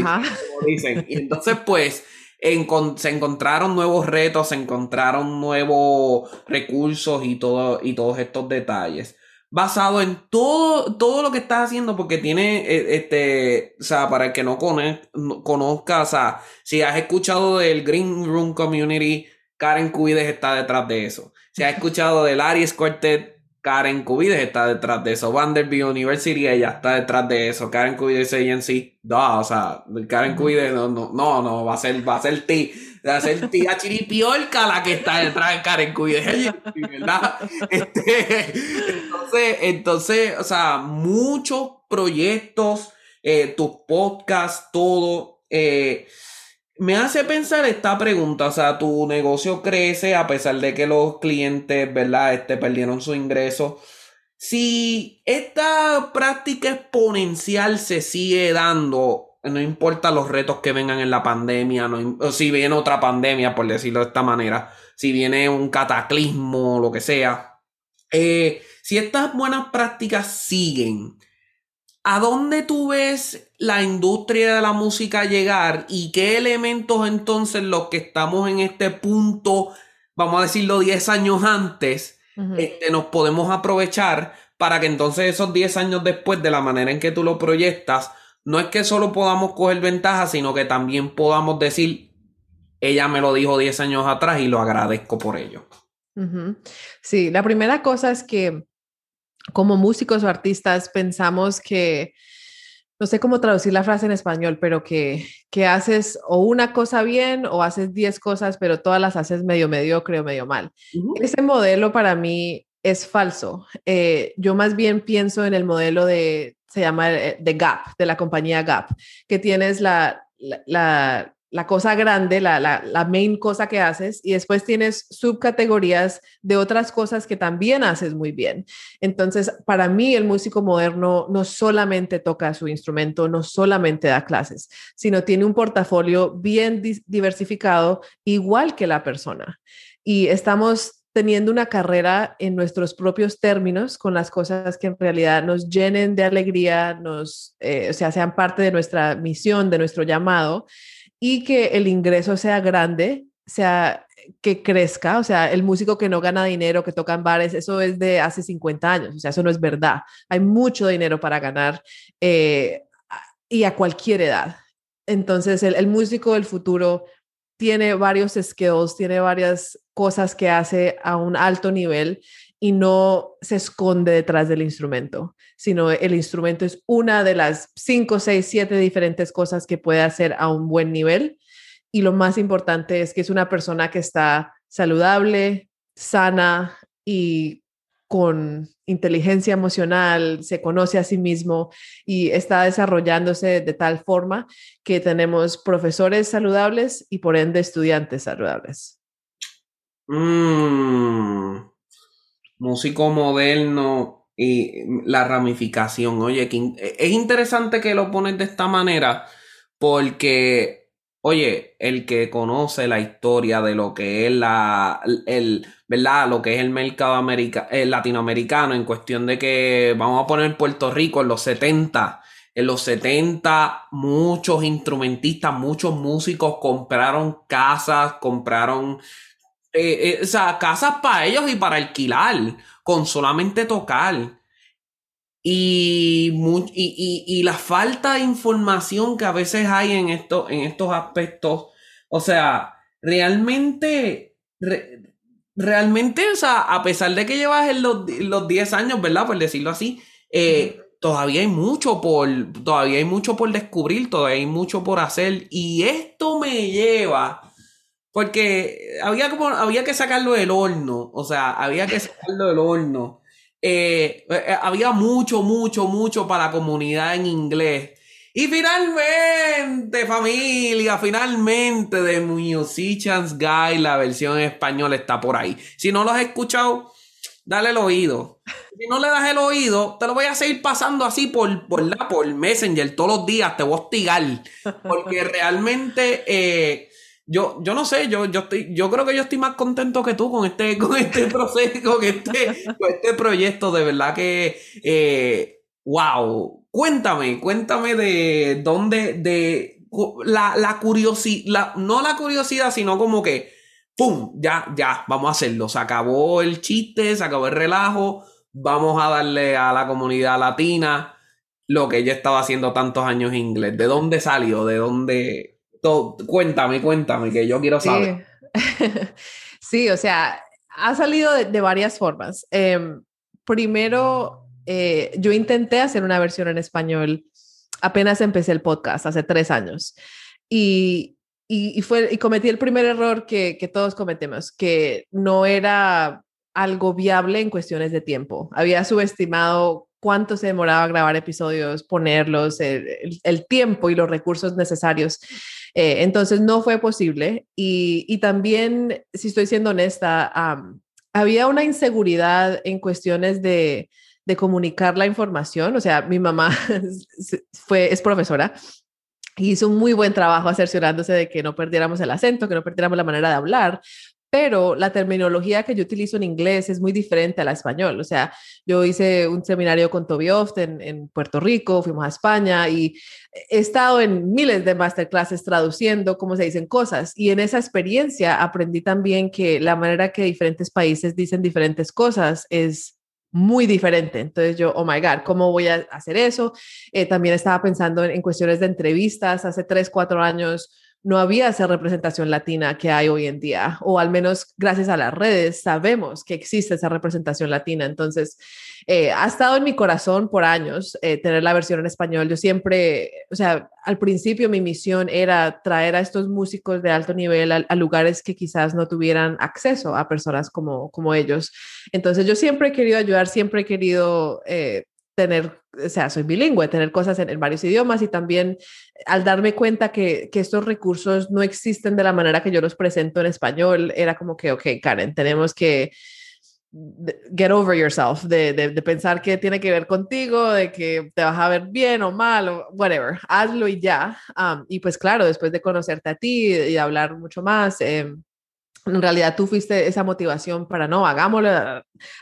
dicen, Y entonces, pues, se encontraron nuevos retos, se encontraron nuevos recursos y, todo, y todos estos detalles basado en todo, todo lo que estás haciendo, porque tiene, eh, este, o sea, para el que no, conozca, o sea, si has escuchado del Green Room Community, Karen Cubides está detrás de eso. Si has escuchado del Aries Quartet, Karen Cubides está detrás de eso. Vanderbilt University, ella está detrás de eso. Karen Cubides agency, no, o sea, Karen Cubides, no, no, no, no, va a ser, va a ser ti de ser tía chiripiolca la que está detrás de Karen Cuide, ¿verdad? Este, entonces, entonces, o sea, muchos proyectos, eh, tus podcasts, todo. Eh, me hace pensar esta pregunta, o sea, tu negocio crece a pesar de que los clientes, ¿verdad? Este, perdieron su ingreso. Si esta práctica exponencial se sigue dando no importa los retos que vengan en la pandemia, no, o si viene otra pandemia, por decirlo de esta manera, si viene un cataclismo, lo que sea. Eh, si estas buenas prácticas siguen, ¿a dónde tú ves la industria de la música llegar y qué elementos entonces los que estamos en este punto, vamos a decirlo 10 años antes, este, nos podemos aprovechar para que entonces esos 10 años después, de la manera en que tú lo proyectas, no es que solo podamos coger ventaja, sino que también podamos decir, ella me lo dijo 10 años atrás y lo agradezco por ello. Sí, la primera cosa es que como músicos o artistas pensamos que, no sé cómo traducir la frase en español, pero que, que haces o una cosa bien o haces 10 cosas, pero todas las haces medio mediocre o medio mal. Ese modelo para mí es falso. Eh, yo más bien pienso en el modelo de se llama eh, The Gap, de la compañía Gap, que tienes la, la, la, cosa grande, la, la, main cosa que haces, y después tienes subcategorías de otras cosas que también haces muy bien. Entonces, para mí, el músico moderno no solamente toca su instrumento, no solamente da clases, sino tiene un portafolio bien diversificado, igual que la persona. Y estamos teniendo una carrera en nuestros propios términos, con las cosas que en realidad nos llenen de alegría, nos, eh, o sea, sean parte de nuestra misión, de nuestro llamado, y que el ingreso sea grande, sea que crezca, o sea, el músico que no gana dinero, que toca en bares, eso es de hace 50 años, o sea, eso no es verdad. Hay mucho dinero para ganar eh, y a cualquier edad. Entonces, el, el músico del futuro tiene varios skills, tiene varias cosas que hace a un alto nivel y no se esconde detrás del instrumento, sino el instrumento es una de las cinco, seis, siete diferentes cosas que puede hacer a un buen nivel. Y lo más importante es que es una persona que está saludable, sana y con inteligencia emocional, se conoce a sí mismo y está desarrollándose de tal forma que tenemos profesores saludables y por ende estudiantes saludables. Mm. músico moderno y la ramificación. Oye, es interesante que lo pones de esta manera porque Oye, el que conoce la historia de lo que es la, el, ¿verdad? Lo que es el mercado latinoamericano en cuestión de que vamos a poner Puerto Rico en los 70. En los 70 muchos instrumentistas, muchos músicos compraron casas, compraron, eh, eh, o sea, casas para ellos y para alquilar, con solamente tocar. Y, y, la falta de información que a veces hay en, esto, en estos aspectos, o sea, realmente, realmente, o sea, a pesar de que llevas los, los 10 años, ¿verdad? Por decirlo así, eh, todavía hay mucho por, todavía hay mucho por descubrir, todavía hay mucho por hacer. Y esto me lleva, porque había como, había que sacarlo del horno, o sea, había que sacarlo del horno. Eh, eh, había mucho, mucho, mucho para la comunidad en inglés. Y finalmente, familia, finalmente, The Musician's Guide, la versión española está por ahí. Si no lo has escuchado, dale el oído. Si no le das el oído, te lo voy a seguir pasando así por, por, la, por Messenger todos los días, te voy a hostigar. Porque realmente, eh, yo, yo no sé, yo, yo, estoy, yo creo que yo estoy más contento que tú con este, con este proceso, con este, con este proyecto. De verdad que, eh, wow. Cuéntame, cuéntame de dónde, de la, la curiosidad, no la curiosidad, sino como que, ¡pum! Ya, ya, vamos a hacerlo. Se acabó el chiste, se acabó el relajo. Vamos a darle a la comunidad latina lo que ella estaba haciendo tantos años en inglés. ¿De dónde salió? ¿De dónde? Cuéntame, cuéntame, que yo quiero saber. Sí, o sea, ha salido de, varias formas. Em, primero, eh, yo intenté hacer una versión en español apenas empecé el podcast, hace tres años. Y, y, fue, y cometí el primer error que, que todos cometemos, que no era algo viable en cuestiones de tiempo. Había subestimado cuánto se demoraba grabar episodios, ponerlos, el, tiempo y los recursos necesarios. Eh, entonces no fue posible. Y, y, también, si estoy siendo honesta, había una inseguridad en cuestiones de, de comunicar la información. O sea, mi mamá fue, es profesora hizo un muy buen trabajo acerciorándose de que no perdiéramos el acento, que no perdiéramos la manera de hablar, pero la terminología que yo utilizo en inglés es muy diferente a la español. O sea, yo hice un seminario con Toby Oft en, Puerto Rico, fuimos a España y he estado en miles de masterclasses traduciendo cómo se dicen cosas. Y en esa experiencia aprendí también que la manera que diferentes países dicen diferentes cosas es muy diferente. Entonces yo, oh my God, ¿cómo voy a hacer eso? Eh, también estaba pensando en, cuestiones de entrevistas. Hace tres, cuatro años no había esa representación latina que hay hoy en día, o al menos gracias a las redes sabemos que existe esa representación latina. Entonces, eh, ha estado en mi corazón por años eh, tener la versión en español. Yo siempre, o sea, al principio mi misión era traer a estos músicos de alto nivel a, lugares que quizás no tuvieran acceso a personas como, como ellos. Entonces, yo siempre he querido ayudar, siempre he querido... Eh, tener, o sea, soy bilingüe, tener cosas en, varios idiomas y también al darme cuenta que, que, estos recursos no existen de la manera que yo los presento en español, era como que, ok, Karen, tenemos que get over yourself, de, de, pensar que tiene que ver contigo, de que te vas a ver bien o mal, o whatever, hazlo y ya. Um, y pues claro, después de conocerte a ti y hablar mucho más, eh, en realidad tú fuiste esa motivación para, no, hagámoslo,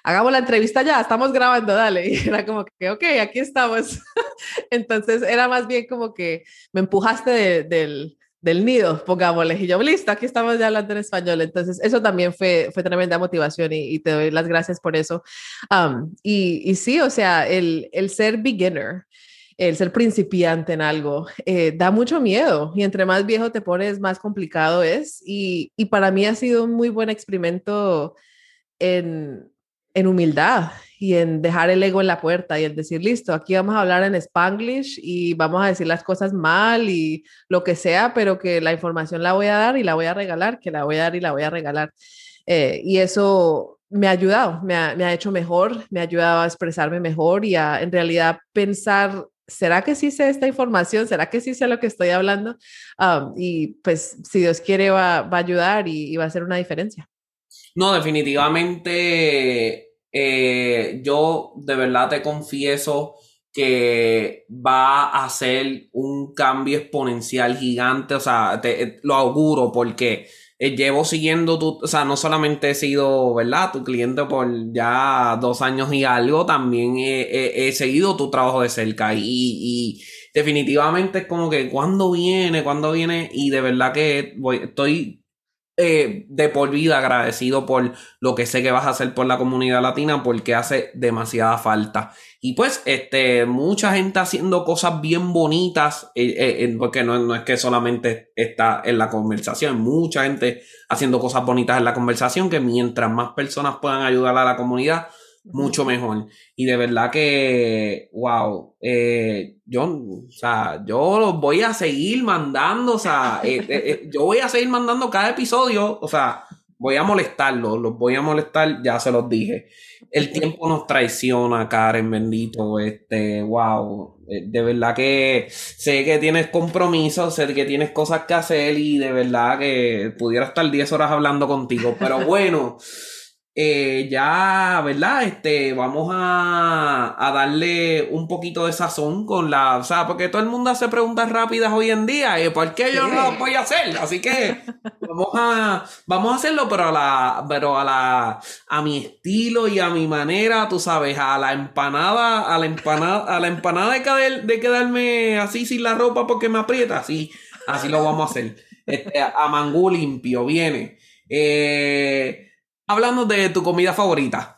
hagamos la entrevista ya, estamos grabando, dale. Y era como que, ok, aquí estamos. Entonces era más bien como que me empujaste del, del nido, pongámosle. Y yo, listo, aquí estamos ya hablando en español. Entonces eso también fue, fue tremenda motivación y, te doy las gracias por eso. y, y, sí, o sea, el, el ser beginner el ser principiante en algo, eh, da mucho miedo y entre más viejo te pones, más complicado es. Y, y para mí ha sido un muy buen experimento en, en, humildad y en dejar el ego en la puerta y en decir, listo, aquí vamos a hablar en spanglish y vamos a decir las cosas mal y lo que sea, pero que la información la voy a dar y la voy a regalar, que la voy a dar y la voy a regalar. Eh, y eso me ha ayudado, me ha, me ha, hecho mejor, me ha ayudado a expresarme mejor y a en realidad pensar ¿será que sí sé esta información? ¿Será que sí sé lo que estoy hablando? y pues si Dios quiere va, a ayudar y, va a hacer una diferencia. No, definitivamente eh, yo de verdad te confieso que va a ser un cambio exponencial gigante, o sea, te, lo auguro porque eh, llevo siguiendo tu, o sea, no solamente he sido, ¿verdad? Tu cliente por ya dos años y algo, también he, seguido tu trabajo de cerca. Y, y, definitivamente es como que cuando viene, cuando viene y de verdad que voy, estoy eh, de por vida agradecido por lo que sé que vas a hacer por la comunidad latina porque hace demasiada falta. Y pues, este, mucha gente haciendo cosas bien bonitas, eh, eh, porque no, no, es que solamente está en la conversación, mucha gente haciendo cosas bonitas en la conversación que mientras más personas puedan ayudar a la comunidad, mucho mejor. Y de verdad que, wow, eh, yo, o sea, yo los voy a seguir mandando, o sea, eh, eh, yo voy a seguir mandando cada episodio, o sea, voy a molestarlos, los voy a molestar, ya se los dije. El tiempo nos traiciona, Karen, bendito, este, wow, de verdad que sé que tienes compromisos, sé que tienes cosas que hacer y de verdad que pudiera estar 10 horas hablando contigo, pero bueno. Eh, ya, ¿verdad? Este, vamos a, a, darle un poquito de sazón con la, o sea, porque todo el mundo hace preguntas rápidas hoy en día, y ¿por qué yo no lo voy a hacer? Así que vamos a, vamos a hacerlo, pero a la, pero a la, a mi estilo y a mi manera, tú sabes, a la empanada, a la empanada, a la empanada de, de quedarme así sin la ropa porque me aprieta, así, así lo vamos a hacer. Este, a mangú limpio, viene. Eh, Hablando de tu comida favorita.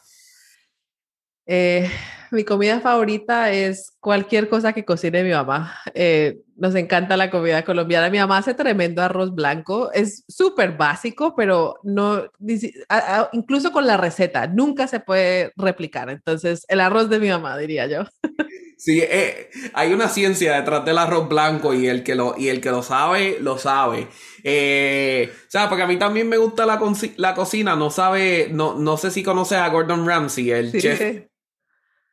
Eh, mi comida favorita es cualquier cosa que cocine mi mamá. Eh, nos encanta la comida colombiana. Mi mamá hace tremendo arroz blanco. Es súper básico, pero no, incluso con la receta, nunca se puede replicar. Entonces, el arroz de mi mamá, diría yo. Sí, eh, hay una ciencia detrás del arroz blanco y el que lo, y el que lo sabe, lo sabe. Eh, o sea, porque a mí también me gusta la, la cocina, no sabe, no, no sé si conoces a Gordon Ramsay, el chef.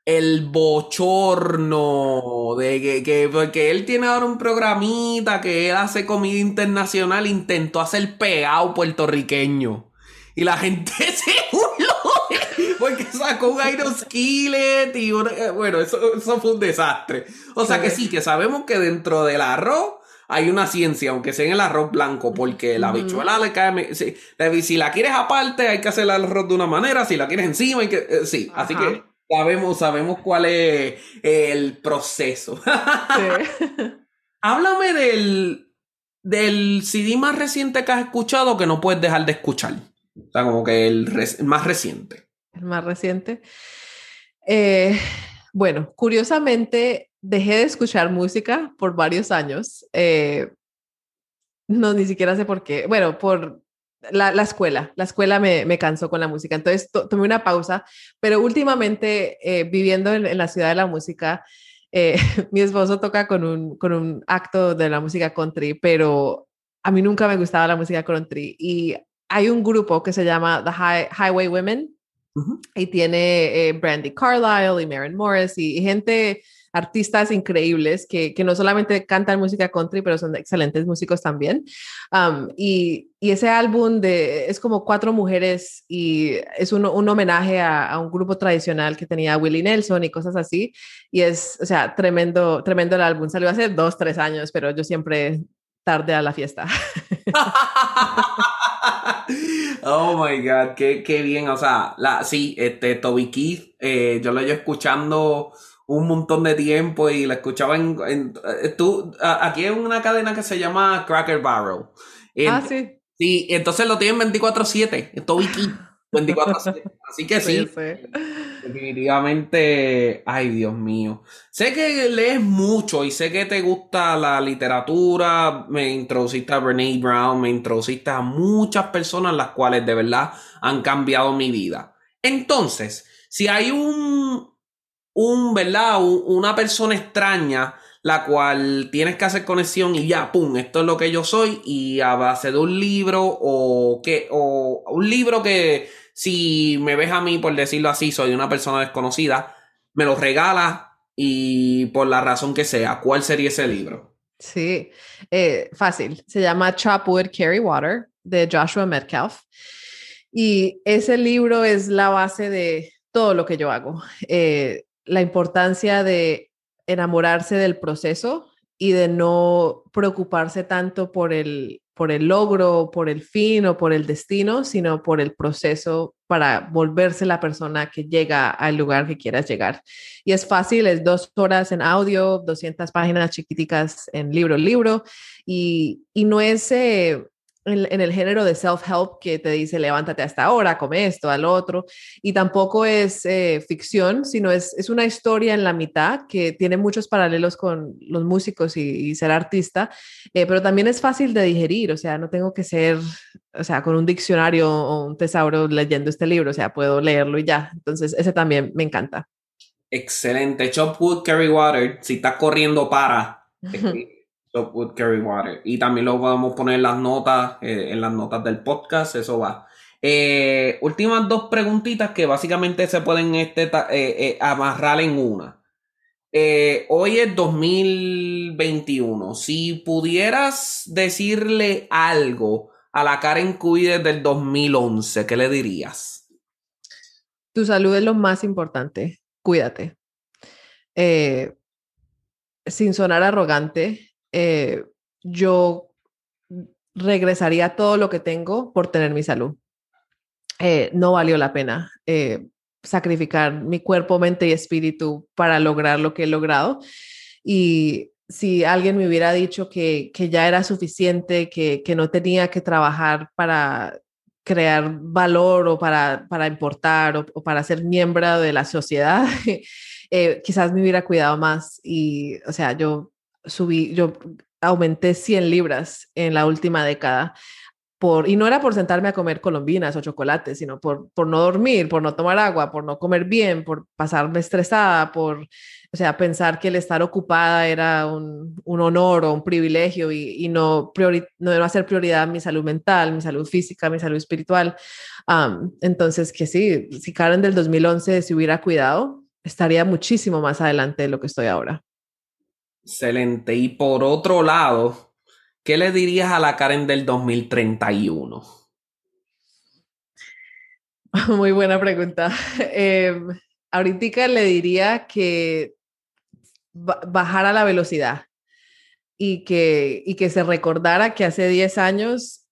El bochorno de que, que, porque él tiene ahora un programita que él hace comida internacional, intentó hacer pegado puertorriqueño. Y la gente se porque sacó un Iron Skillet y eh, bueno, eso, eso, fue un desastre. O sea que sí, que sabemos que dentro del arroz hay una ciencia, aunque sea en el arroz blanco, porque la bichuela le cae. Si, si, la quieres aparte, hay que hacer el arroz de una manera, si la quieres encima, hay que. Eh, sí, así que sabemos, sabemos cuál es el proceso. Háblame del, del CD más reciente que has escuchado que no puedes dejar de escuchar. O sea, como que el más reciente el más reciente. Eh, bueno, curiosamente dejé de escuchar música por varios años. Eh, no, ni siquiera sé por qué. Bueno, por la, escuela. La escuela me, me, cansó con la música. Entonces tomé una pausa, pero últimamente eh, viviendo en, la ciudad de la música, mi esposo toca con un, con un acto de la música country, pero a mí nunca me gustaba la música country. Y hay un grupo que se llama The Highway Women, y tiene eh, Brandy Carlisle y Maren Morris y, gente, artistas increíbles que, que, no solamente cantan música country, pero son excelentes músicos también. y, y, ese álbum de, es como cuatro mujeres y es un, un homenaje a, a, un grupo tradicional que tenía Willie Nelson y cosas así. Y es, o sea, tremendo, tremendo el álbum. Salió hace dos, tres años, pero yo siempre tarde a la fiesta. Oh my god, qué, qué, bien. O sea, la, sí, este Toby Keith, eh, yo lo llevo escuchando un montón de tiempo y lo escuchaba en. Eh, tú, aquí hay una cadena que se llama Cracker Barrel. ah, sí. Sí, entonces lo tienen 24-7, Toby Keith. 24 Así que sí. Definitivamente, ay Dios mío. Sé que lees mucho y sé que te gusta la literatura. Me introduciste a Brene Brown, me introduciste a muchas personas las cuales de verdad han cambiado mi vida. Entonces, si hay un, un, ¿verdad? una persona extraña la cual tienes que hacer conexión y ya, pum, esto es lo que yo soy y a base de un libro o que, o un libro que si me ves a mí, por decirlo así, soy una persona desconocida, me lo regalas y por la razón que sea, ¿cuál sería ese libro? Sí, eh, fácil. Se llama Chop Wood, Carry Water de Joshua Metcalf. Y ese libro es la base de todo lo que yo hago. Eh, la importancia de enamorarse del proceso y de no preocuparse tanto por el, por el logro, por el fin o por el destino, sino por el proceso para volverse la persona que llega al lugar que quieras llegar. Y es fácil, es dos horas en audio, 200 páginas chiquiticas en libro, libro, y, y no es... Eh, en, el género de self-help que te dice levántate hasta ahora, come esto, al otro, y tampoco es eh, ficción, sino es, es, una historia en la mitad que tiene muchos paralelos con los músicos y, ser artista, eh, pero también es fácil de digerir, o sea, no tengo que ser, o sea, con un diccionario o un tesauro leyendo este libro, o sea, puedo leerlo y ya, entonces ese también me encanta. Excelente. Chop Wood, Carry Water. Si estás corriendo, para. Wood, Carry. Y también lo podemos poner en las notas, eh, en las notas del podcast. Eso va. Eh, últimas dos preguntitas que básicamente se pueden este, eh, amarrar en una. hoy es 2021. Si pudieras decirle algo a la Karen Cuide del 2011, ¿qué le dirías? Tu salud es lo más importante cuídate. Sin sonar arrogante, eh, yo regresaría todo lo que tengo por tener mi salud. Eh, no valió la pena sacrificar mi cuerpo, mente y espíritu para lograr lo que he logrado. Y si alguien me hubiera dicho que, ya era suficiente, que, no tenía que trabajar para crear valor o para, para importar o, para ser miembro de la sociedad, eh, quizás me hubiera cuidado más y, o sea, yo subí, yo aumenté 100 libras en la última década. Y no era por sentarme a comer colombinas o chocolates, sino por, no dormir, por no tomar agua, por no comer bien, por pasarme estresada, por o sea, pensar que el estar ocupada era un, honor o un privilegio y, y no, priori, no hacer prioridad mi salud mental, mi salud física, mi salud espiritual. entonces, que sí, si Karen del 2011 se hubiera cuidado, estaría muchísimo más adelante de lo que estoy ahora. Excelente. Y por otro lado, ¿qué le dirías a la Karen del 2031? Muy buena pregunta. Eh, ahorita le diría que bajar a la velocidad y que, y que se recordara que hace 10 años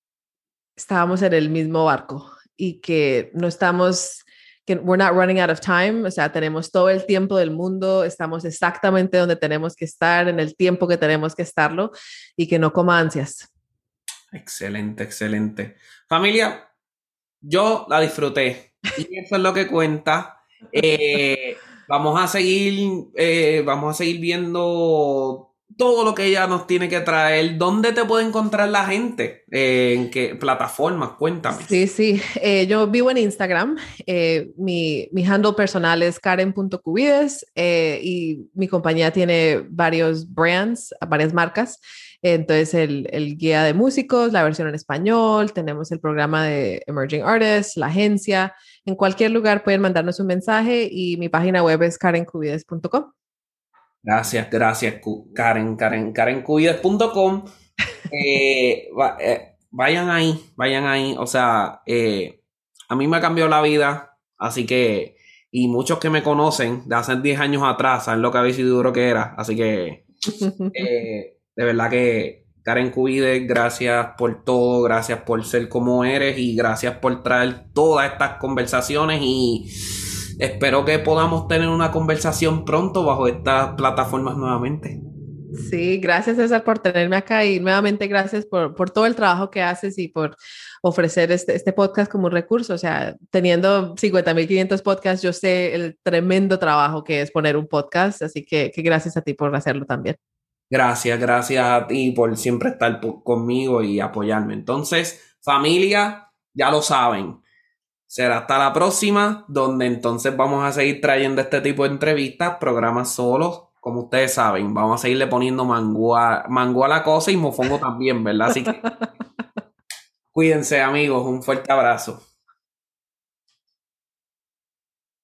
estábamos en el mismo barco y que no estamos, que we're not running out of time, o sea, tenemos todo el tiempo del mundo, estamos exactamente donde tenemos que estar, en el tiempo que tenemos que estarlo y que no coma ansias. Excelente, excelente. Familia, yo la disfruté y eso es lo que cuenta. Eh, Vamos a seguir, eh, vamos a seguir viendo todo lo que ella nos tiene que traer. ¿Dónde te puede encontrar la gente? Eh, ¿En qué plataformas? Cuéntame. Sí, sí. Eh, yo vivo en Instagram. mi, mi, handle personal es karen.cubides y mi compañía tiene varios brands, varias marcas. Entonces, el, el, guía de músicos, la versión en español, tenemos el programa de Emerging Artists, la agencia. En cualquier lugar pueden mandarnos un mensaje y mi página web es karencubides.com. Gracias, gracias, Karen, Karen, karencubides.com. Eh, eh, vayan ahí, vayan ahí. O sea, eh, a mí me cambió la vida, así que, y muchos que me conocen de hace 10 años atrás saben lo que había sido duro que era, así que de verdad que Karen Cubide, gracias por todo, gracias por ser como eres y gracias por traer todas estas conversaciones y espero que podamos tener una conversación pronto bajo estas plataformas nuevamente. Sí, gracias César por tenerme acá y nuevamente gracias por, por todo el trabajo que haces y por ofrecer este, este podcast como un recurso. O sea, teniendo 50.500 podcasts, yo sé el tremendo trabajo que es poner un podcast, así que, que gracias a ti por hacerlo también. Gracias, gracias a ti por siempre estar conmigo y apoyarme. Entonces, familia, ya lo saben. Será hasta la próxima, donde entonces vamos a seguir trayendo este tipo de entrevistas, programas solos, como ustedes saben. Vamos a seguirle poniendo mango a, a la cosa y mofongo también, ¿verdad? Así que cuídense, amigos. Un fuerte abrazo.